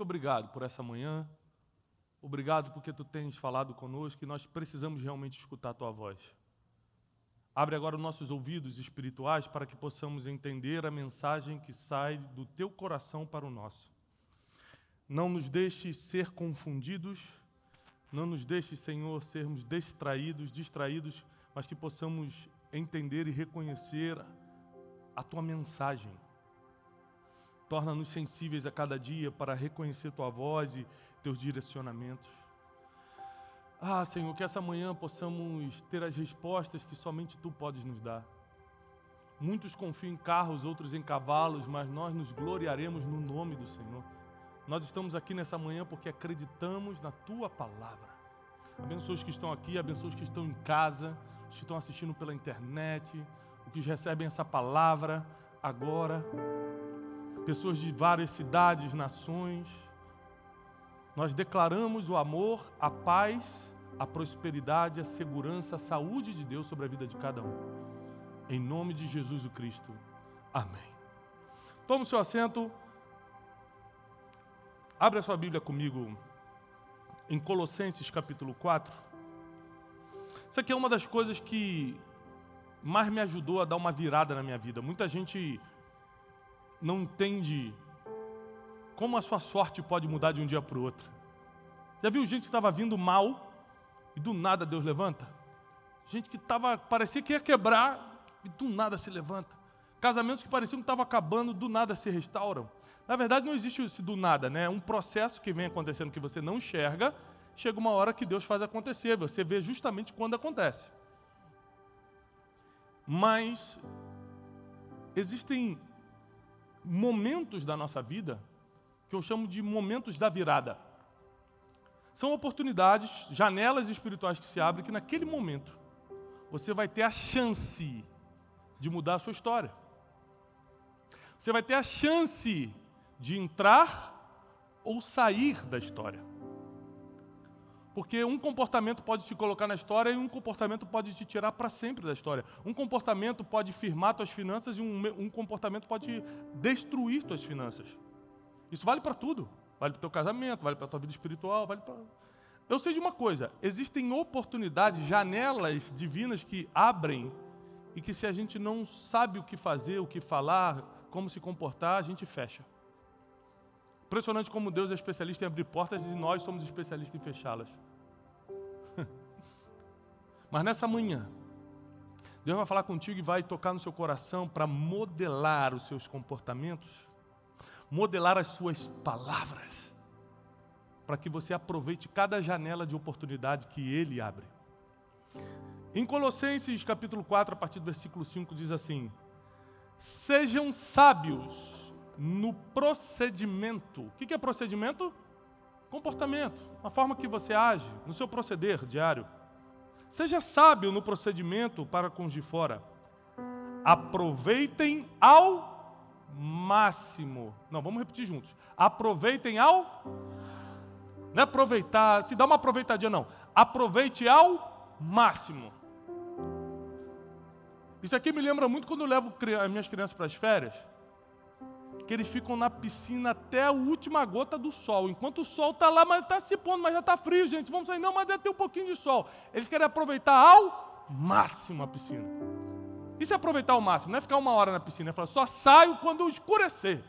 muito obrigado por essa manhã. Obrigado porque tu tens falado conosco e nós precisamos realmente escutar a tua voz. Abre agora os nossos ouvidos espirituais para que possamos entender a mensagem que sai do teu coração para o nosso. Não nos deixe ser confundidos, não nos deixe, Senhor, sermos distraídos, distraídos, mas que possamos entender e reconhecer a tua mensagem. Torna-nos sensíveis a cada dia para reconhecer tua voz e teus direcionamentos. Ah, Senhor, que essa manhã possamos ter as respostas que somente tu podes nos dar. Muitos confiam em carros, outros em cavalos, mas nós nos gloriaremos no nome do Senhor. Nós estamos aqui nessa manhã porque acreditamos na tua palavra. Abençoa os que estão aqui, abençoa os que estão em casa, os que estão assistindo pela internet, os que recebem essa palavra agora. Pessoas de várias cidades, nações. Nós declaramos o amor, a paz, a prosperidade, a segurança, a saúde de Deus sobre a vida de cada um. Em nome de Jesus o Cristo. Amém. Tome o seu assento. Abre a sua Bíblia comigo em Colossenses capítulo 4. Isso aqui é uma das coisas que mais me ajudou a dar uma virada na minha vida. Muita gente não entende como a sua sorte pode mudar de um dia para o outro. Já viu gente que estava vindo mal e do nada Deus levanta? Gente que estava, parecia que ia quebrar e do nada se levanta. Casamentos que pareciam que estavam acabando, do nada se restauram. Na verdade, não existe esse do nada, né? É um processo que vem acontecendo que você não enxerga. Chega uma hora que Deus faz acontecer. Você vê justamente quando acontece. Mas existem momentos da nossa vida que eu chamo de momentos da virada. São oportunidades, janelas espirituais que se abrem que naquele momento você vai ter a chance de mudar a sua história. Você vai ter a chance de entrar ou sair da história. Porque um comportamento pode te colocar na história e um comportamento pode te tirar para sempre da história. Um comportamento pode firmar tuas finanças e um, um comportamento pode destruir tuas finanças. Isso vale para tudo. Vale para o teu casamento, vale para a tua vida espiritual, vale para... Eu sei de uma coisa, existem oportunidades, janelas divinas que abrem e que se a gente não sabe o que fazer, o que falar, como se comportar, a gente fecha. Impressionante como Deus é especialista em abrir portas e nós somos especialistas em fechá-las. Mas nessa manhã, Deus vai falar contigo e vai tocar no seu coração para modelar os seus comportamentos, modelar as suas palavras, para que você aproveite cada janela de oportunidade que Ele abre. Em Colossenses capítulo 4, a partir do versículo 5, diz assim: Sejam sábios no procedimento. O que é procedimento? Comportamento, a forma que você age, no seu proceder diário. Seja sábio no procedimento para com os de fora. Aproveitem ao máximo. Não, vamos repetir juntos. Aproveitem ao. Não é aproveitar, se dá uma aproveitadinha, não. Aproveite ao máximo. Isso aqui me lembra muito quando eu levo as minhas crianças para as férias, que eles ficam na piscina até a última gota do sol. Enquanto o sol está lá, mas está se pondo, mas já está frio, gente. Vamos sair, não, mas deve ter um pouquinho de sol. Eles querem aproveitar ao máximo a piscina. Isso é aproveitar ao máximo, não é ficar uma hora na piscina, é falar, só saio quando escurecer.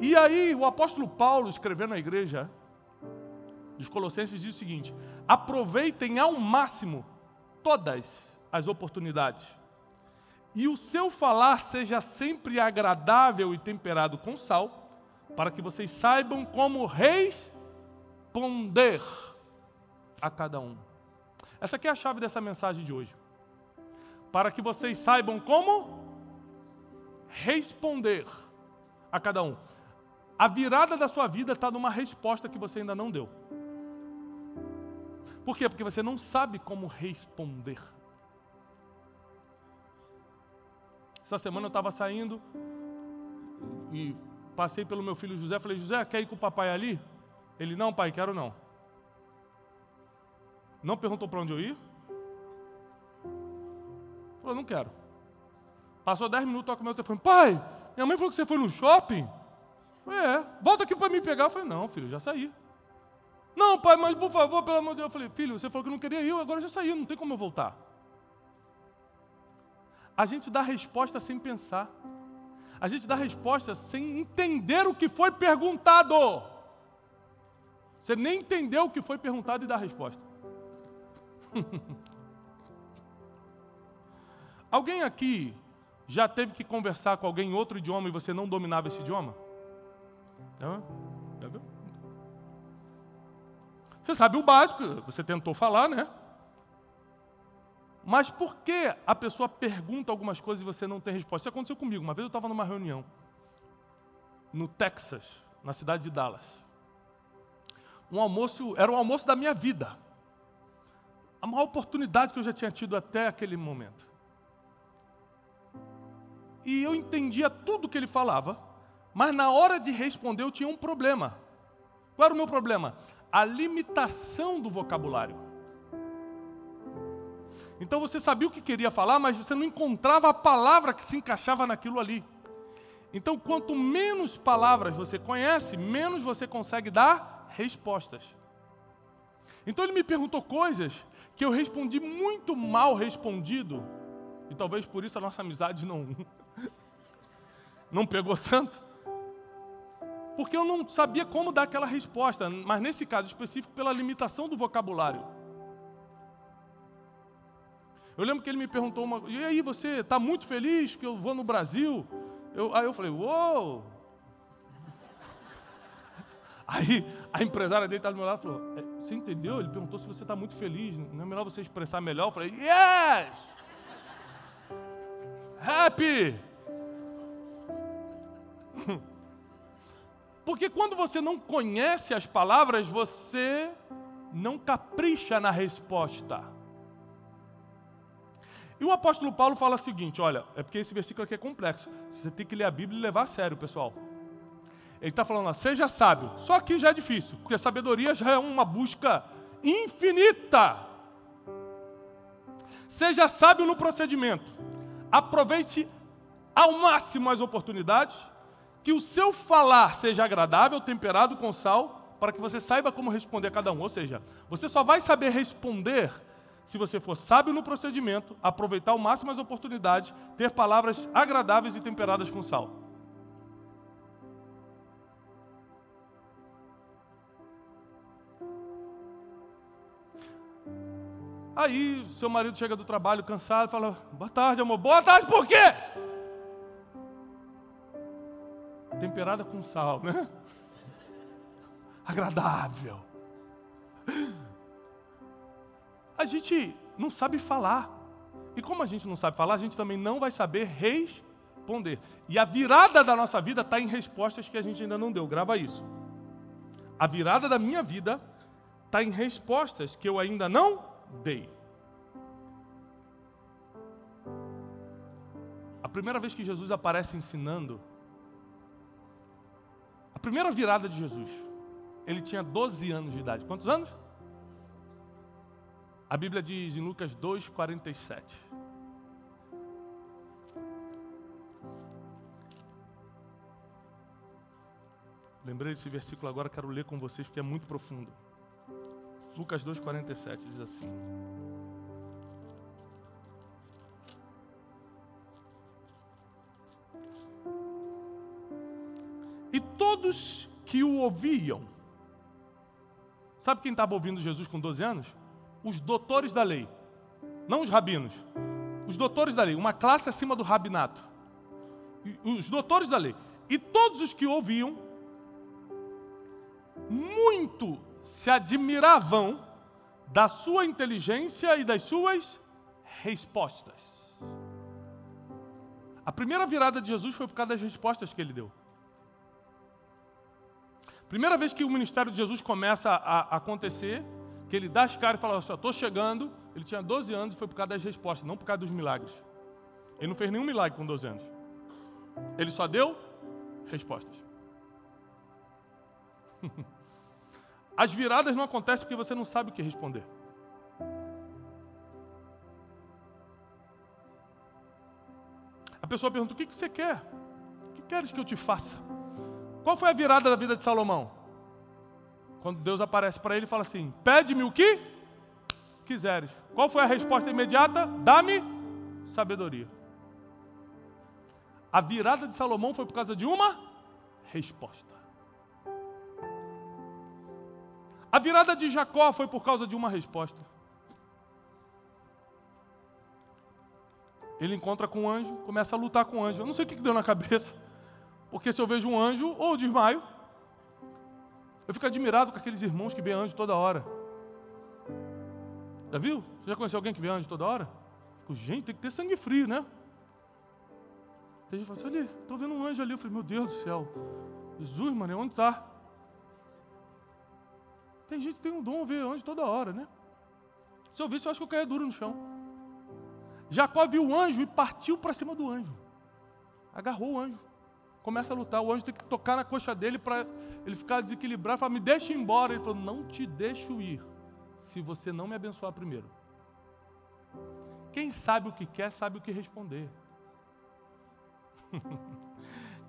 E aí, o apóstolo Paulo, escrevendo na igreja dos Colossenses, diz o seguinte: aproveitem ao máximo todas as oportunidades. E o seu falar seja sempre agradável e temperado com sal, para que vocês saibam como responder a cada um. Essa aqui é a chave dessa mensagem de hoje. Para que vocês saibam como responder a cada um. A virada da sua vida está numa resposta que você ainda não deu. Por quê? Porque você não sabe como responder. Essa semana eu estava saindo e passei pelo meu filho José. Falei, José, quer ir com o papai ali? Ele, não, pai, quero não. Não perguntou para onde eu ia? Falou, não quero. Passou dez minutos, toca o meu telefone. Pai, minha mãe falou que você foi no shopping? É, volta aqui para me pegar. Eu falei, não, filho, já saí. Não, pai, mas por favor, pelo amor de Deus. Eu falei, filho, você falou que não queria ir, agora já saí, não tem como eu voltar. A gente dá resposta sem pensar. A gente dá resposta sem entender o que foi perguntado. Você nem entendeu o que foi perguntado e dá resposta. Alguém aqui já teve que conversar com alguém em outro idioma e você não dominava esse idioma? Você sabe o básico, você tentou falar, né? Mas por que a pessoa pergunta algumas coisas e você não tem resposta? Isso aconteceu comigo. Uma vez eu estava numa reunião no Texas, na cidade de Dallas. Um almoço, era um almoço da minha vida. A maior oportunidade que eu já tinha tido até aquele momento. E eu entendia tudo que ele falava, mas na hora de responder eu tinha um problema. Qual era o meu problema? A limitação do vocabulário. Então você sabia o que queria falar, mas você não encontrava a palavra que se encaixava naquilo ali. Então, quanto menos palavras você conhece, menos você consegue dar respostas. Então, ele me perguntou coisas que eu respondi muito mal respondido, e talvez por isso a nossa amizade não, não pegou tanto. Porque eu não sabia como dar aquela resposta, mas nesse caso específico, pela limitação do vocabulário. Eu lembro que ele me perguntou uma e aí você está muito feliz que eu vou no Brasil? Eu, aí eu falei, uou! Aí a empresária dele estava do meu lado e falou, é, você entendeu? Ele perguntou se você está muito feliz, não é melhor você expressar melhor? Eu falei, yes! Happy! Porque quando você não conhece as palavras, você não capricha na resposta. E o apóstolo Paulo fala o seguinte: olha, é porque esse versículo aqui é complexo. Você tem que ler a Bíblia e levar a sério, pessoal. Ele está falando, ó, seja sábio. Só que já é difícil, porque a sabedoria já é uma busca infinita. Seja sábio no procedimento. Aproveite ao máximo as oportunidades. Que o seu falar seja agradável, temperado com sal, para que você saiba como responder a cada um. Ou seja, você só vai saber responder se você for sábio no procedimento, aproveitar ao máximo as oportunidades, ter palavras agradáveis e temperadas com sal. Aí, seu marido chega do trabalho cansado fala: Boa tarde, amor. Boa tarde, por quê? Temperada com sal, né? Agradável a gente não sabe falar. E como a gente não sabe falar, a gente também não vai saber responder. E a virada da nossa vida está em respostas que a gente ainda não deu. Grava isso. A virada da minha vida está em respostas que eu ainda não dei. A primeira vez que Jesus aparece ensinando, a primeira virada de Jesus, ele tinha 12 anos de idade. Quantos anos? A Bíblia diz em Lucas 2,47. Lembrei desse versículo agora, quero ler com vocês porque é muito profundo. Lucas 2,47 diz assim: E todos que o ouviam, sabe quem estava ouvindo Jesus com 12 anos? Os doutores da lei, não os rabinos, os doutores da lei, uma classe acima do rabinato, os doutores da lei, e todos os que ouviam, muito se admiravam da sua inteligência e das suas respostas. A primeira virada de Jesus foi por causa das respostas que ele deu. Primeira vez que o ministério de Jesus começa a acontecer, que ele dá as caras e fala assim, estou chegando, ele tinha 12 anos e foi por causa das respostas, não por causa dos milagres. Ele não fez nenhum milagre com 12 anos. Ele só deu respostas. As viradas não acontecem porque você não sabe o que responder. A pessoa pergunta: o que você quer? O que queres que eu te faça? Qual foi a virada da vida de Salomão? Quando Deus aparece para ele e fala assim: Pede-me o que quiseres. Qual foi a resposta imediata? Dá-me sabedoria. A virada de Salomão foi por causa de uma resposta. A virada de Jacó foi por causa de uma resposta. Ele encontra com um anjo, começa a lutar com o anjo. Eu não sei o que deu na cabeça, porque se eu vejo um anjo, ou desmaio, eu fico admirado com aqueles irmãos que vê anjo toda hora. Já viu? Você já conheceu alguém que vê anjo toda hora? Fico, gente, tem que ter sangue frio, né? Tem gente que fala assim, olha, estou vendo um anjo ali. Eu falei, meu Deus do céu. Jesus, mano, onde está? Tem gente que tem um dom ver anjo toda hora, né? Se eu visse, eu acho que eu caia duro no chão. Jacó viu o anjo e partiu para cima do anjo. Agarrou o anjo. Começa a lutar. O anjo tem que tocar na coxa dele para ele ficar desequilibrado. Fala, me deixa embora. Ele falou, não te deixo ir se você não me abençoar primeiro. Quem sabe o que quer, sabe o que responder.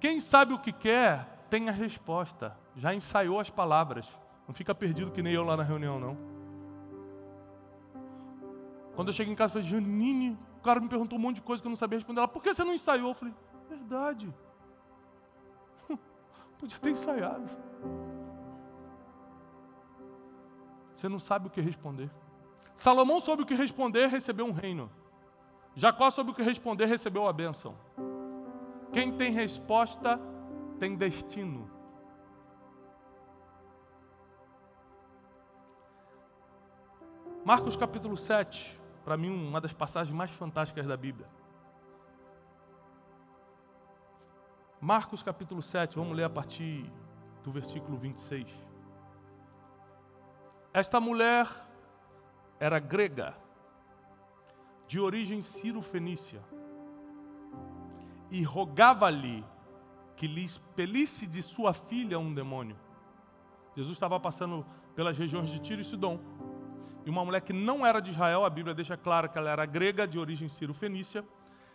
Quem sabe o que quer, tem a resposta. Já ensaiou as palavras. Não fica perdido que nem eu lá na reunião, não. Quando eu cheguei em casa, eu falei, Janine, o cara me perguntou um monte de coisa que eu não sabia responder. Ela, por que você não ensaiou? Eu falei, verdade. Podia ter ensaiado. Você não sabe o que responder. Salomão soube o que responder, recebeu um reino. Jacó soube o que responder, recebeu a bênção. Quem tem resposta tem destino. Marcos capítulo 7, para mim uma das passagens mais fantásticas da Bíblia. Marcos capítulo 7, vamos ler a partir do versículo 26. Esta mulher era grega, de origem ciro-fenícia, e rogava-lhe que lhe expelisse de sua filha um demônio. Jesus estava passando pelas regiões de Tiro e Sidom e uma mulher que não era de Israel, a Bíblia deixa claro que ela era grega, de origem sírio-fenícia,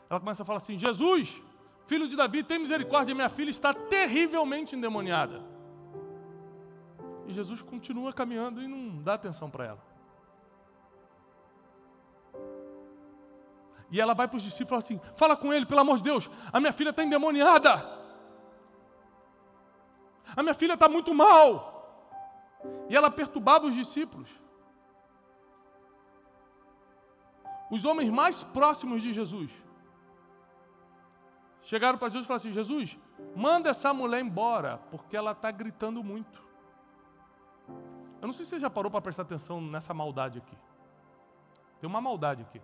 ela começa a falar assim: Jesus, filho de Davi, tem misericórdia, minha filha está terrivelmente endemoniada. E Jesus continua caminhando e não dá atenção para ela. E ela vai para os discípulos e fala assim: Fala com ele, pelo amor de Deus, a minha filha está endemoniada. A minha filha está muito mal. E ela perturbava os discípulos. os homens mais próximos de Jesus chegaram para Jesus e falaram assim: Jesus, manda essa mulher embora, porque ela está gritando muito. Eu não sei se você já parou para prestar atenção nessa maldade aqui. Tem uma maldade aqui.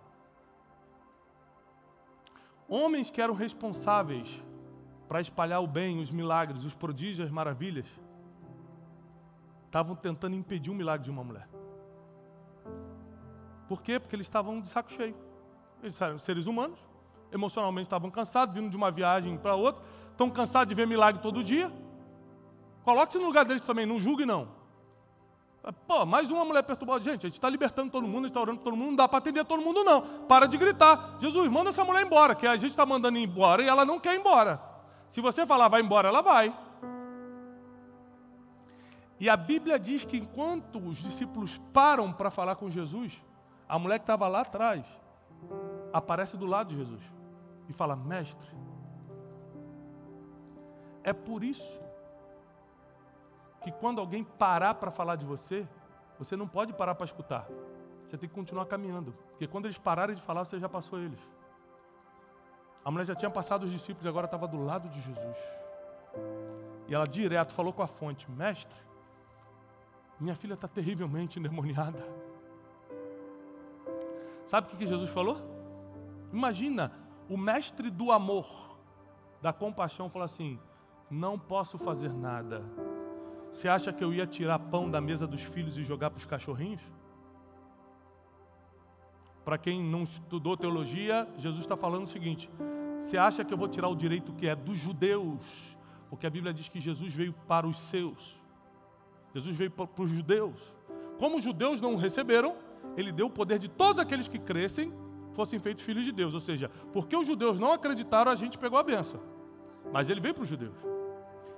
Homens que eram responsáveis para espalhar o bem, os milagres, os prodígios, as maravilhas, estavam tentando impedir o milagre de uma mulher. Por quê? Porque eles estavam de saco cheio. Eles eram seres humanos, emocionalmente estavam cansados, vindo de uma viagem para outra, estão cansados de ver milagre todo dia. Coloque-se no lugar deles também, não julgue não. Pô, mais uma mulher perturbada. Gente, a gente está libertando todo mundo, a gente está orando todo mundo, não dá para atender todo mundo, não. Para de gritar. Jesus, manda essa mulher embora, que a gente está mandando embora e ela não quer ir embora. Se você falar vai embora, ela vai. E a Bíblia diz que enquanto os discípulos param para falar com Jesus, a mulher que estava lá atrás aparece do lado de Jesus e fala: Mestre, é por isso que quando alguém parar para falar de você, você não pode parar para escutar. Você tem que continuar caminhando. Porque quando eles pararem de falar, você já passou eles. A mulher já tinha passado os discípulos e agora estava do lado de Jesus. E ela direto falou com a fonte: Mestre, minha filha está terrivelmente endemoniada. Sabe o que Jesus falou? Imagina, o mestre do amor, da compaixão, falou assim: Não posso fazer nada. Você acha que eu ia tirar pão da mesa dos filhos e jogar para os cachorrinhos? Para quem não estudou teologia, Jesus está falando o seguinte: Você acha que eu vou tirar o direito que é dos judeus? Porque a Bíblia diz que Jesus veio para os seus. Jesus veio para os judeus. Como os judeus não receberam, ele deu o poder de todos aqueles que crescem fossem feitos filhos de Deus. Ou seja, porque os judeus não acreditaram, a gente pegou a benção. Mas ele veio para os judeus.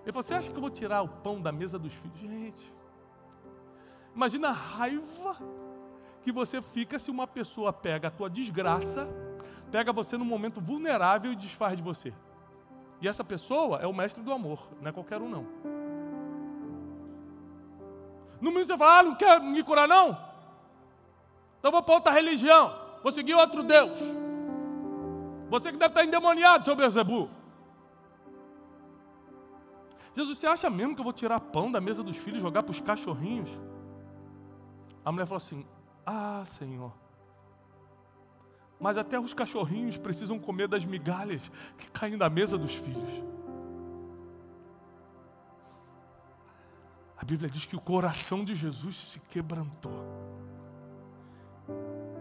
Ele falou: Você acha que eu vou tirar o pão da mesa dos filhos? Gente, imagina a raiva que você fica se uma pessoa pega a tua desgraça, pega você num momento vulnerável e desfaz de você. E essa pessoa é o mestre do amor, não é qualquer um não. No mínimo você fala, ah, não quer me curar não? Então vou para outra religião, vou seguir outro Deus. Você que deve estar endemoniado, seu Bezebu. Jesus, você acha mesmo que eu vou tirar pão da mesa dos filhos e jogar para os cachorrinhos? A mulher falou assim: Ah, Senhor. Mas até os cachorrinhos precisam comer das migalhas que caem da mesa dos filhos. A Bíblia diz que o coração de Jesus se quebrantou.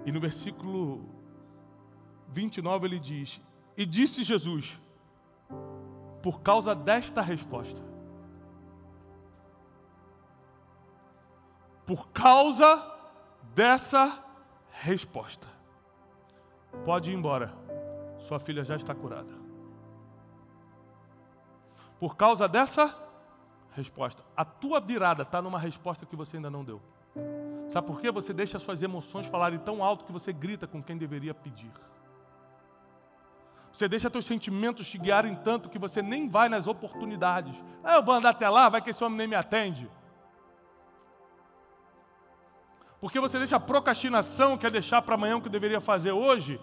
E no versículo 29 ele diz: E disse Jesus, por causa desta resposta, por causa dessa resposta, pode ir embora, sua filha já está curada. Por causa dessa resposta, a tua virada está numa resposta que você ainda não deu. Sabe por quê? Você deixa suas emoções falarem tão alto que você grita com quem deveria pedir. Você deixa seus sentimentos te guiarem tanto que você nem vai nas oportunidades. Ah, eu vou andar até lá, vai que esse homem nem me atende. Porque você deixa a procrastinação, que é deixar para amanhã o que deveria fazer hoje,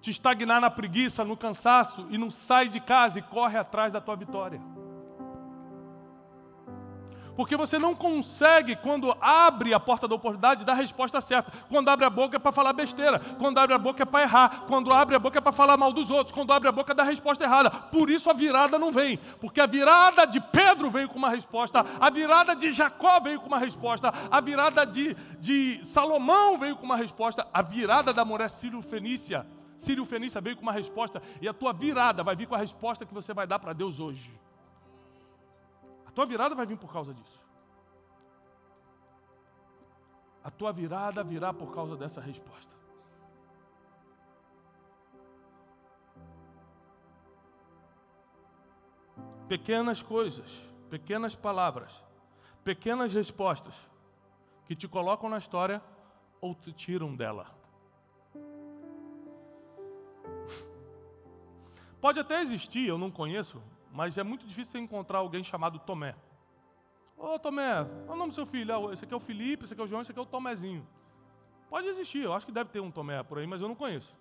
te estagnar na preguiça, no cansaço, e não sai de casa e corre atrás da tua vitória. Porque você não consegue, quando abre a porta da oportunidade, dar a resposta certa. Quando abre a boca é para falar besteira. Quando abre a boca é para errar. Quando abre a boca é para falar mal dos outros. Quando abre a boca dar a resposta errada. Por isso a virada não vem. Porque a virada de Pedro veio com uma resposta. A virada de Jacó veio com uma resposta. A virada de, de Salomão veio com uma resposta. A virada da mulher Sírio-Fenícia. Sírio-Fenícia veio com uma resposta. E a tua virada vai vir com a resposta que você vai dar para Deus hoje. Tua virada vai vir por causa disso. A tua virada virá por causa dessa resposta. Pequenas coisas, pequenas palavras, pequenas respostas que te colocam na história ou te tiram dela. Pode até existir, eu não conheço, mas é muito difícil encontrar alguém chamado Tomé. Ô Tomé, qual é o nome do seu filho? Ah, esse aqui é o Felipe, esse aqui é o João, esse aqui é o Tomézinho. Pode existir, eu acho que deve ter um Tomé por aí, mas eu não conheço.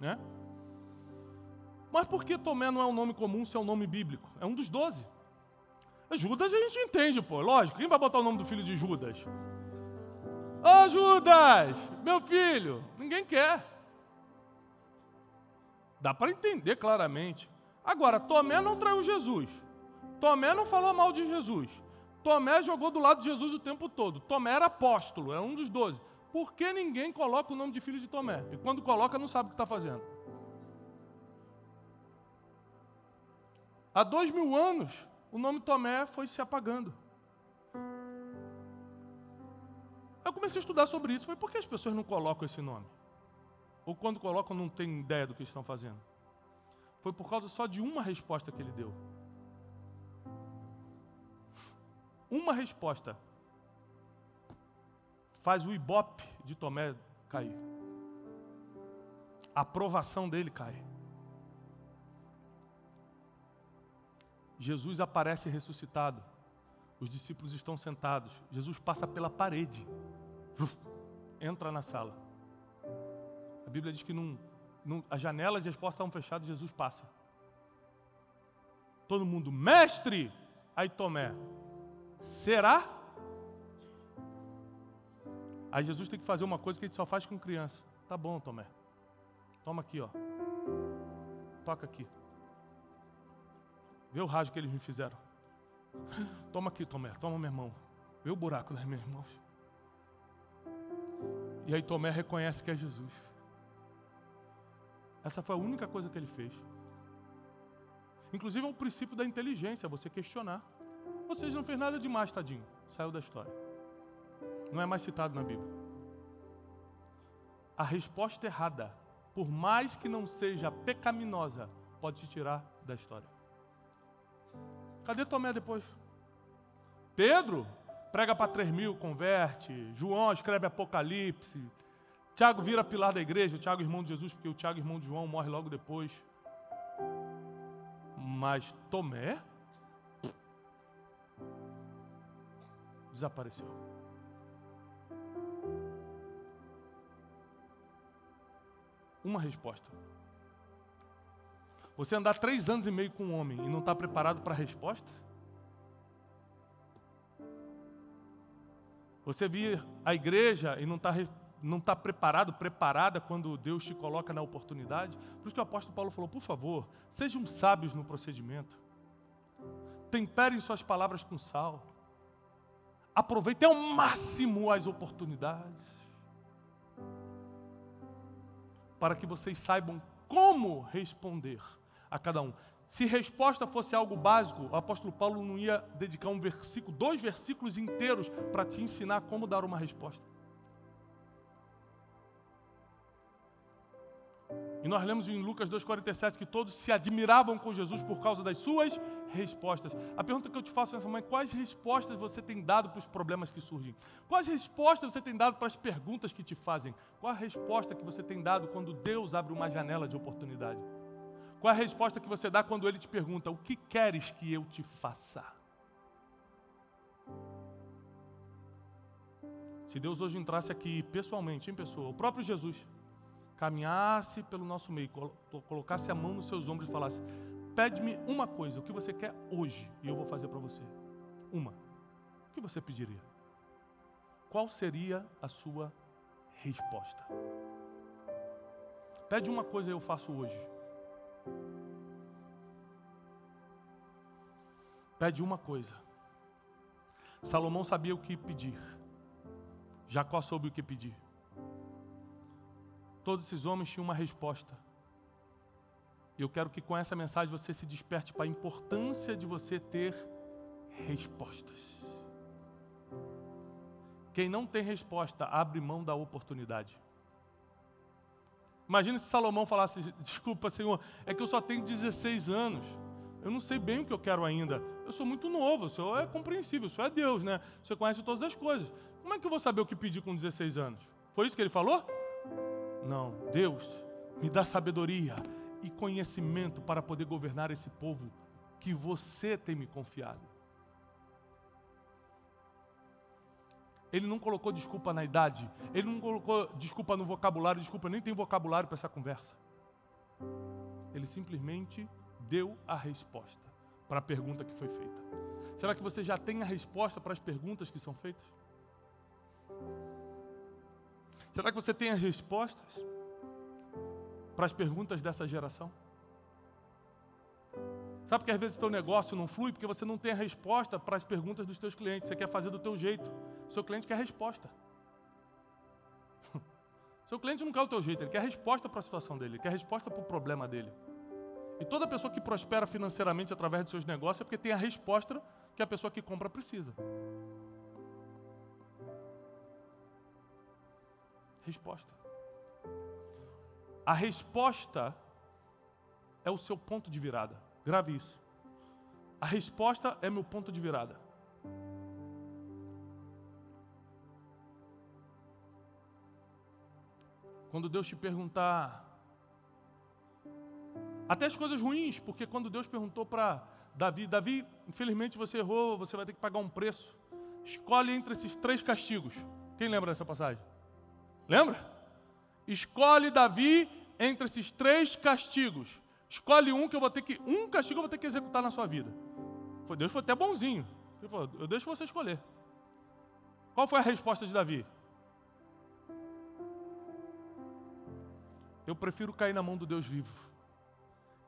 Né? Mas por que Tomé não é um nome comum se é um nome bíblico? É um dos doze. Judas a gente entende, pô, lógico. Quem vai botar o nome do filho de Judas? Ô oh, Judas, meu filho, ninguém quer. Dá para entender claramente. Agora, Tomé não traiu Jesus. Tomé não falou mal de Jesus. Tomé jogou do lado de Jesus o tempo todo. Tomé era apóstolo, era um dos doze. Por que ninguém coloca o nome de filho de Tomé? E quando coloca, não sabe o que está fazendo. Há dois mil anos, o nome Tomé foi se apagando. Eu comecei a estudar sobre isso. Foi por que as pessoas não colocam esse nome? Ou quando colocam, não têm ideia do que estão fazendo? Foi por causa só de uma resposta que ele deu. Uma resposta faz o ibope de Tomé cair. A aprovação dele cai. Jesus aparece ressuscitado. Os discípulos estão sentados. Jesus passa pela parede. Entra na sala. A Bíblia diz que as janelas e as portas estavam fechadas, Jesus passa. Todo mundo, mestre! Aí Tomé, será? Aí Jesus tem que fazer uma coisa que ele só faz com criança. Tá bom, Tomé. Toma aqui, ó. Toca aqui. Vê o rádio que eles me fizeram. Toma aqui, Tomé. Toma, meu irmão. Vê o buraco das minhas mãos. E aí Tomé reconhece que é Jesus. Essa foi a única coisa que ele fez. Inclusive é um princípio da inteligência, você questionar. Você não fez nada demais, tadinho. Saiu da história. Não é mais citado na Bíblia. A resposta errada, por mais que não seja pecaminosa, pode te tirar da história. Cadê Tomé depois? Pedro prega para 3 mil, converte. João escreve Apocalipse. Tiago vira pilar da igreja. O Tiago, irmão de Jesus, porque o Tiago, irmão de João, morre logo depois. Mas Tomé desapareceu. Uma resposta. Você andar três anos e meio com um homem e não está preparado para a resposta? Você vir à igreja e não está não tá preparado, preparada quando Deus te coloca na oportunidade? Por isso que o apóstolo Paulo falou: por favor, sejam sábios no procedimento. Temperem suas palavras com sal. Aproveitem ao máximo as oportunidades. Para que vocês saibam como responder a cada um. Se resposta fosse algo básico, o apóstolo Paulo não ia dedicar um versículo, dois versículos inteiros para te ensinar como dar uma resposta. E nós lemos em Lucas 2,47 que todos se admiravam com Jesus por causa das suas respostas. A pergunta que eu te faço nessa manhã: quais respostas você tem dado para os problemas que surgem? Quais respostas você tem dado para as perguntas que te fazem? Qual a resposta que você tem dado quando Deus abre uma janela de oportunidade? Qual é a resposta que você dá quando ele te pergunta: O que queres que eu te faça? Se Deus hoje entrasse aqui pessoalmente, em pessoa, o próprio Jesus, caminhasse pelo nosso meio, colocasse a mão nos seus ombros e falasse: Pede-me uma coisa, o que você quer hoje, e eu vou fazer para você. Uma. O que você pediria? Qual seria a sua resposta? Pede uma coisa eu faço hoje. Pede uma coisa. Salomão sabia o que pedir. Jacó soube o que pedir. Todos esses homens tinham uma resposta. E eu quero que com essa mensagem você se desperte para a importância de você ter respostas. Quem não tem resposta abre mão da oportunidade. Imagina se Salomão falasse: Desculpa, Senhor, é que eu só tenho 16 anos. Eu não sei bem o que eu quero ainda. Eu sou muito novo, o Senhor é compreensível, o Senhor é Deus, né? Você conhece todas as coisas. Como é que eu vou saber o que pedir com 16 anos? Foi isso que ele falou? Não, Deus, me dá sabedoria e conhecimento para poder governar esse povo que você tem me confiado. Ele não colocou desculpa na idade, ele não colocou desculpa no vocabulário, desculpa, nem tem vocabulário para essa conversa. Ele simplesmente deu a resposta para a pergunta que foi feita. Será que você já tem a resposta para as perguntas que são feitas? Será que você tem as respostas para as perguntas dessa geração? Sabe que às vezes teu negócio não flui porque você não tem a resposta para as perguntas dos teus clientes. Você quer fazer do teu jeito. Seu cliente quer resposta. O seu cliente não quer o teu jeito, ele quer resposta para a situação dele, ele quer resposta para o problema dele. E toda pessoa que prospera financeiramente através de seus negócios é porque tem a resposta que a pessoa que compra precisa. Resposta. A resposta é o seu ponto de virada. Grave isso. A resposta é meu ponto de virada. Quando Deus te perguntar, até as coisas ruins, porque quando Deus perguntou para Davi, Davi, infelizmente você errou, você vai ter que pagar um preço. Escolhe entre esses três castigos. Quem lembra dessa passagem? Lembra? Escolhe Davi entre esses três castigos. Escolhe um que eu vou ter que. Um castigo eu vou ter que executar na sua vida. Deus foi até bonzinho. Ele falou: Eu deixo você escolher. Qual foi a resposta de Davi? Eu prefiro cair na mão do Deus vivo,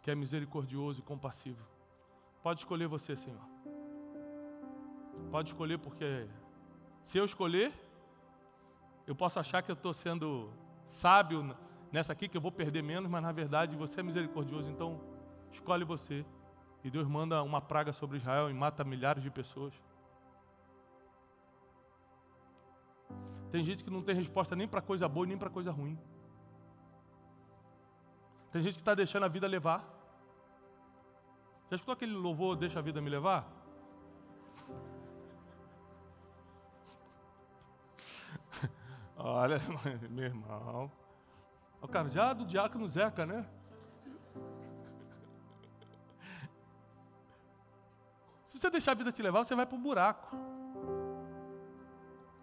que é misericordioso e compassivo. Pode escolher você, Senhor. Pode escolher, porque se eu escolher, eu posso achar que eu estou sendo sábio nessa aqui que eu vou perder menos, mas na verdade você é misericordioso, então escolhe você. E Deus manda uma praga sobre Israel e mata milhares de pessoas. Tem gente que não tem resposta nem para coisa boa nem para coisa ruim. Tem gente que está deixando a vida levar. Já escutou aquele louvor Deixa a Vida Me Levar? Olha, meu irmão. O cara já do diácono Zeca, né? Se você deixar a vida te levar, você vai para o buraco.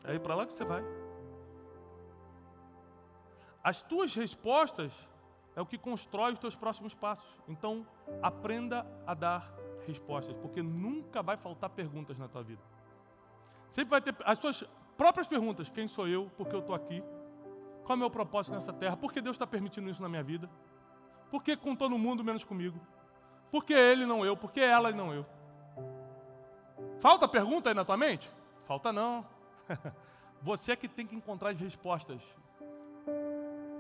É aí para lá que você vai. As tuas respostas é o que constrói os teus próximos passos. Então, aprenda a dar respostas, porque nunca vai faltar perguntas na tua vida. Sempre vai ter as suas próprias perguntas: quem sou eu? Por que eu estou aqui? Qual é o meu propósito nessa terra? Por que Deus está permitindo isso na minha vida? Por que com todo mundo menos comigo? Por que ele não eu? Por que ela e não eu? Falta pergunta aí na tua mente? Falta não. Você é que tem que encontrar as respostas.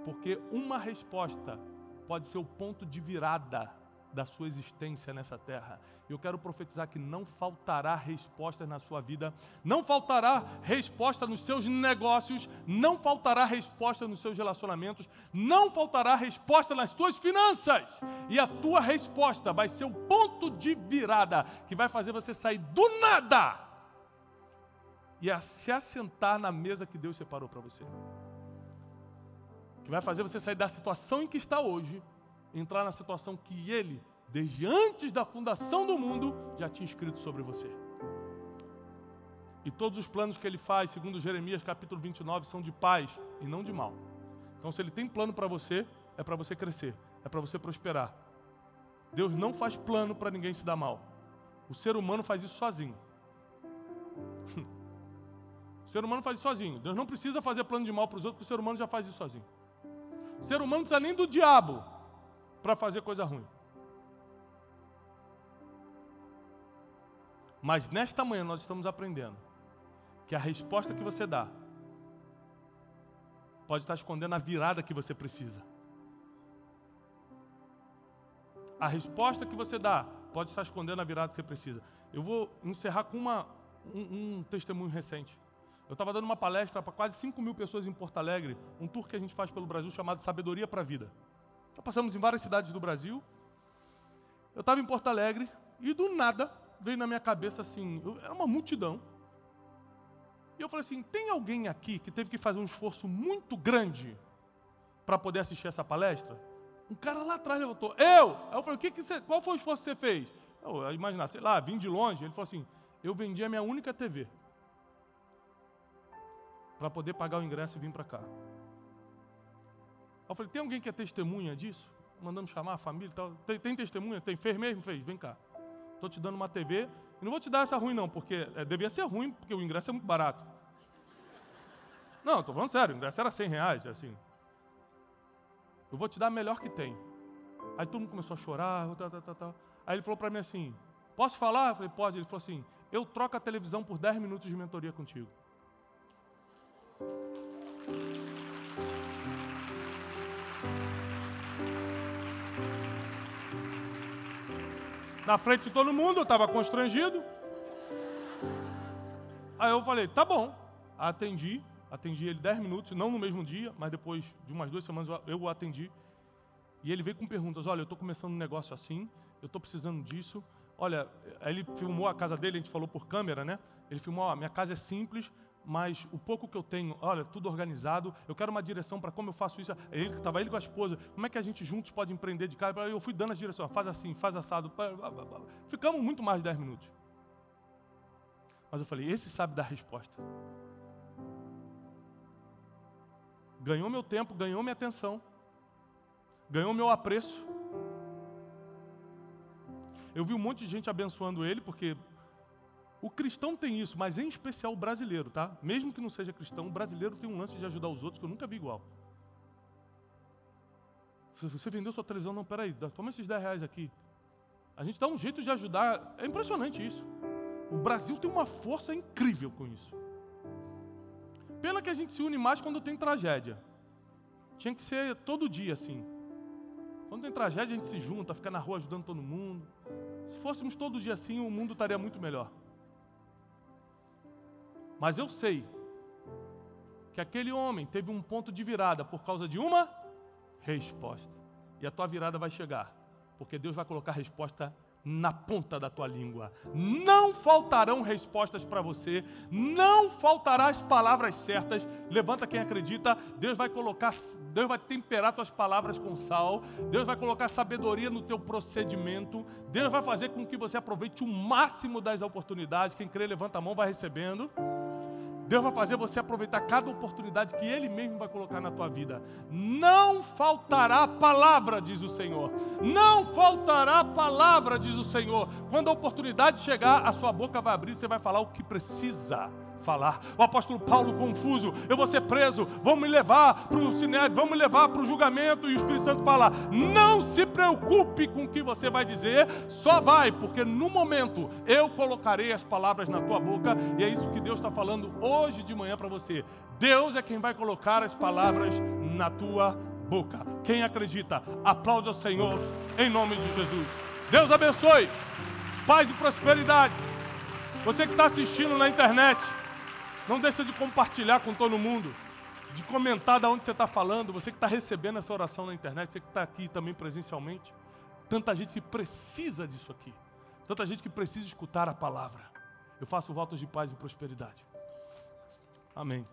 Porque uma resposta pode ser o ponto de virada da sua existência nessa terra. Eu quero profetizar que não faltará resposta na sua vida, não faltará resposta nos seus negócios, não faltará resposta nos seus relacionamentos, não faltará resposta nas tuas finanças. E a tua resposta vai ser o ponto de virada que vai fazer você sair do nada e a se assentar na mesa que Deus separou para você. Que vai fazer você sair da situação em que está hoje entrar na situação que Ele, desde antes da fundação do mundo, já tinha escrito sobre você. E todos os planos que Ele faz, segundo Jeremias capítulo 29, são de paz e não de mal. Então, se Ele tem plano para você, é para você crescer, é para você prosperar. Deus não faz plano para ninguém se dar mal. O ser humano faz isso sozinho. O ser humano faz isso sozinho. Deus não precisa fazer plano de mal para os outros, porque o ser humano já faz isso sozinho. O ser humano não precisa nem do diabo para fazer coisa ruim. Mas nesta manhã nós estamos aprendendo que a resposta que você dá pode estar escondendo a virada que você precisa. A resposta que você dá pode estar escondendo a virada que você precisa. Eu vou encerrar com uma, um, um testemunho recente. Eu estava dando uma palestra para quase 5 mil pessoas em Porto Alegre, um tour que a gente faz pelo Brasil chamado Sabedoria para a Vida. Nós passamos em várias cidades do Brasil. Eu estava em Porto Alegre e do nada veio na minha cabeça assim, eu, era uma multidão. E eu falei assim: tem alguém aqui que teve que fazer um esforço muito grande para poder assistir essa palestra? Um cara lá atrás levantou, eu! Aí eu falei: que que você, qual foi o esforço que você fez? Eu, eu imaginar, sei lá, vim de longe. Ele falou assim: eu vendi a minha única TV para poder pagar o ingresso e vir para cá. Eu falei, tem alguém que é testemunha disso? Mandamos chamar a família e tal. Tem, tem, testemunha? Tem. Fez mesmo? Fez. Vem cá. Estou te dando uma TV. E não vou te dar essa ruim, não, porque é, devia ser ruim, porque o ingresso é muito barato. Não, estou falando sério, o ingresso era 100 reais, assim. Eu vou te dar a melhor que tem. Aí todo mundo começou a chorar, tal, tal, tal. Aí ele falou para mim assim, posso falar? Eu falei, pode. Ele falou assim, eu troco a televisão por 10 minutos de mentoria contigo. Na frente de todo mundo, eu estava constrangido. Aí eu falei, tá bom. Atendi, atendi ele 10 minutos, não no mesmo dia, mas depois de umas duas semanas eu o atendi. E ele veio com perguntas: olha, eu estou começando um negócio assim, eu estou precisando disso. Olha, ele filmou a casa dele, a gente falou por câmera, né? Ele filmou: ó, minha casa é simples, mas o pouco que eu tenho, olha, tudo organizado, eu quero uma direção para como eu faço isso. Ele estava ele com a esposa, como é que a gente juntos pode empreender de casa? Eu fui dando as direções, faz assim, faz assado. Ficamos muito mais de 10 minutos. Mas eu falei, esse sabe dar resposta. Ganhou meu tempo, ganhou minha atenção, ganhou meu apreço. Eu vi um monte de gente abençoando ele, porque o cristão tem isso, mas em especial o brasileiro, tá? Mesmo que não seja cristão, o brasileiro tem um lance de ajudar os outros que eu nunca vi igual. Você vendeu sua televisão, não, peraí, toma esses 10 reais aqui. A gente dá um jeito de ajudar, é impressionante isso. O Brasil tem uma força incrível com isso. Pena que a gente se une mais quando tem tragédia. Tinha que ser todo dia assim. Quando tem tragédia, a gente se junta, fica na rua ajudando todo mundo. Se fôssemos todo dia assim, o mundo estaria muito melhor. Mas eu sei que aquele homem teve um ponto de virada por causa de uma resposta. E a tua virada vai chegar, porque Deus vai colocar a resposta na ponta da tua língua. Não faltarão respostas para você, não faltará as palavras certas. Levanta quem acredita, Deus vai colocar, Deus vai temperar tuas palavras com sal, Deus vai colocar sabedoria no teu procedimento, Deus vai fazer com que você aproveite o máximo das oportunidades. Quem crê, levanta a mão, vai recebendo. Deus vai fazer você aproveitar cada oportunidade que Ele mesmo vai colocar na tua vida. Não faltará palavra, diz o Senhor. Não faltará palavra, diz o Senhor. Quando a oportunidade chegar, a sua boca vai abrir, você vai falar o que precisa falar. O apóstolo Paulo confuso, eu vou ser preso, vão me levar para o cinema, vão me levar para o julgamento, e o Espírito Santo fala: não se preocupe com o que você vai dizer, só vai, porque no momento eu colocarei as palavras na tua boca, e é isso que Deus está falando hoje de manhã para você. Deus é quem vai colocar as palavras na tua boca. Quem acredita, aplaude ao Senhor em nome de Jesus. Deus abençoe, paz e prosperidade. Você que está assistindo na internet, não deixa de compartilhar com todo mundo, de comentar de onde você está falando, você que está recebendo essa oração na internet, você que está aqui também presencialmente. Tanta gente que precisa disso aqui. Tanta gente que precisa escutar a palavra. Eu faço votos de paz e prosperidade. Amém.